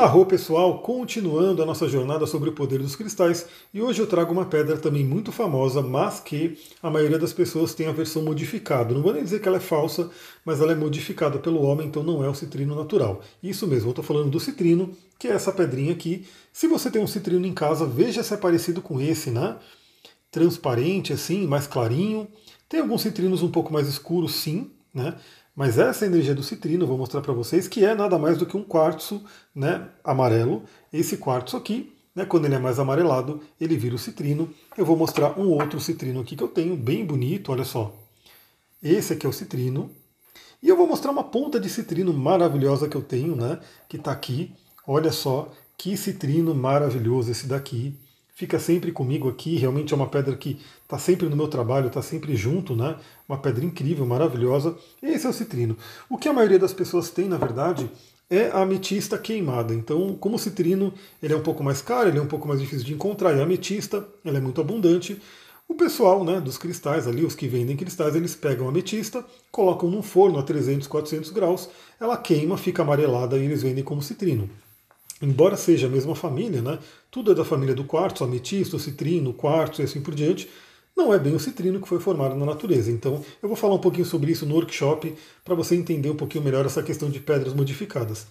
Arro pessoal, continuando a nossa jornada sobre o poder dos cristais, e hoje eu trago uma pedra também muito famosa, mas que a maioria das pessoas tem a versão modificada. Não vou nem dizer que ela é falsa, mas ela é modificada pelo homem, então não é o citrino natural. Isso mesmo, eu estou falando do citrino, que é essa pedrinha aqui. Se você tem um citrino em casa, veja se é parecido com esse, né? Transparente assim, mais clarinho. Tem alguns citrinos um pouco mais escuros, sim, né? Mas essa energia do citrino, vou mostrar para vocês, que é nada mais do que um quartzo né, amarelo. Esse quartzo aqui, né, quando ele é mais amarelado, ele vira o citrino. Eu vou mostrar um outro citrino aqui que eu tenho, bem bonito, olha só. Esse aqui é o citrino. E eu vou mostrar uma ponta de citrino maravilhosa que eu tenho, né, que está aqui. Olha só que citrino maravilhoso esse daqui fica sempre comigo aqui. Realmente é uma pedra que está sempre no meu trabalho, está sempre junto, né? Uma pedra incrível, maravilhosa. Esse é o citrino. O que a maioria das pessoas tem, na verdade, é a ametista queimada. Então, como o citrino ele é um pouco mais caro, ele é um pouco mais difícil de encontrar, e a ametista ela é muito abundante. O pessoal né, dos cristais ali, os que vendem cristais, eles pegam a ametista, colocam num forno a 300, 400 graus, ela queima, fica amarelada e eles vendem como citrino embora seja a mesma família, né, tudo é da família do quartzo, ametista, citrino, quartzo e assim por diante, não é bem o citrino que foi formado na natureza. Então eu vou falar um pouquinho sobre isso no workshop para você entender um pouquinho melhor essa questão de pedras modificadas.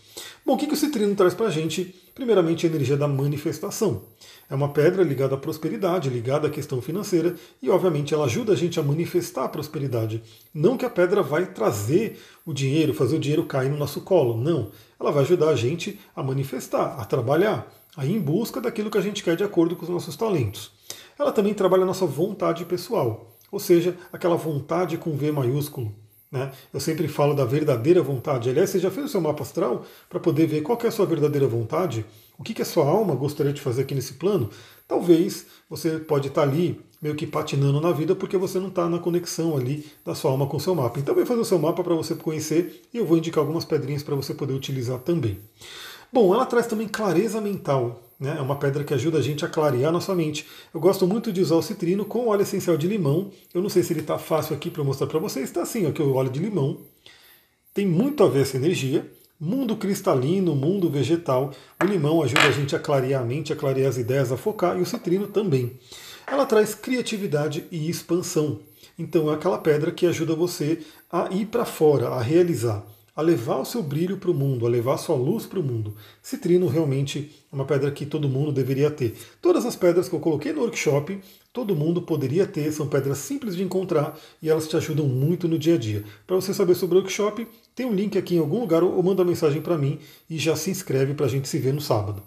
Bom, o que, que o citrino traz para a gente? Primeiramente, a energia da manifestação. É uma pedra ligada à prosperidade, ligada à questão financeira e, obviamente, ela ajuda a gente a manifestar a prosperidade. Não que a pedra vai trazer o dinheiro, fazer o dinheiro cair no nosso colo. Não. Ela vai ajudar a gente a manifestar, a trabalhar, a ir em busca daquilo que a gente quer de acordo com os nossos talentos ela também trabalha a nossa vontade pessoal, ou seja, aquela vontade com V maiúsculo. Né? Eu sempre falo da verdadeira vontade. Aliás, você já fez o seu mapa astral para poder ver qual é a sua verdadeira vontade? O que, que a sua alma gostaria de fazer aqui nesse plano? Talvez você pode estar ali meio que patinando na vida porque você não está na conexão ali da sua alma com o seu mapa. Então, vem fazer o seu mapa para você conhecer e eu vou indicar algumas pedrinhas para você poder utilizar também. Bom, ela traz também clareza mental. Né? É uma pedra que ajuda a gente a clarear nossa mente. Eu gosto muito de usar o citrino com óleo essencial de limão. Eu não sei se ele está fácil aqui para mostrar para vocês. Está assim, aqui o óleo de limão. Tem muito a ver essa energia. Mundo cristalino, mundo vegetal. O limão ajuda a gente a clarear a mente, a clarear as ideias, a focar. E o citrino também. Ela traz criatividade e expansão. Então é aquela pedra que ajuda você a ir para fora, a realizar a levar o seu brilho para o mundo, a levar a sua luz para o mundo. Citrino realmente é uma pedra que todo mundo deveria ter. Todas as pedras que eu coloquei no workshop, todo mundo poderia ter, são pedras simples de encontrar e elas te ajudam muito no dia a dia. Para você saber sobre o workshop, tem um link aqui em algum lugar ou manda mensagem para mim e já se inscreve para a gente se ver no sábado.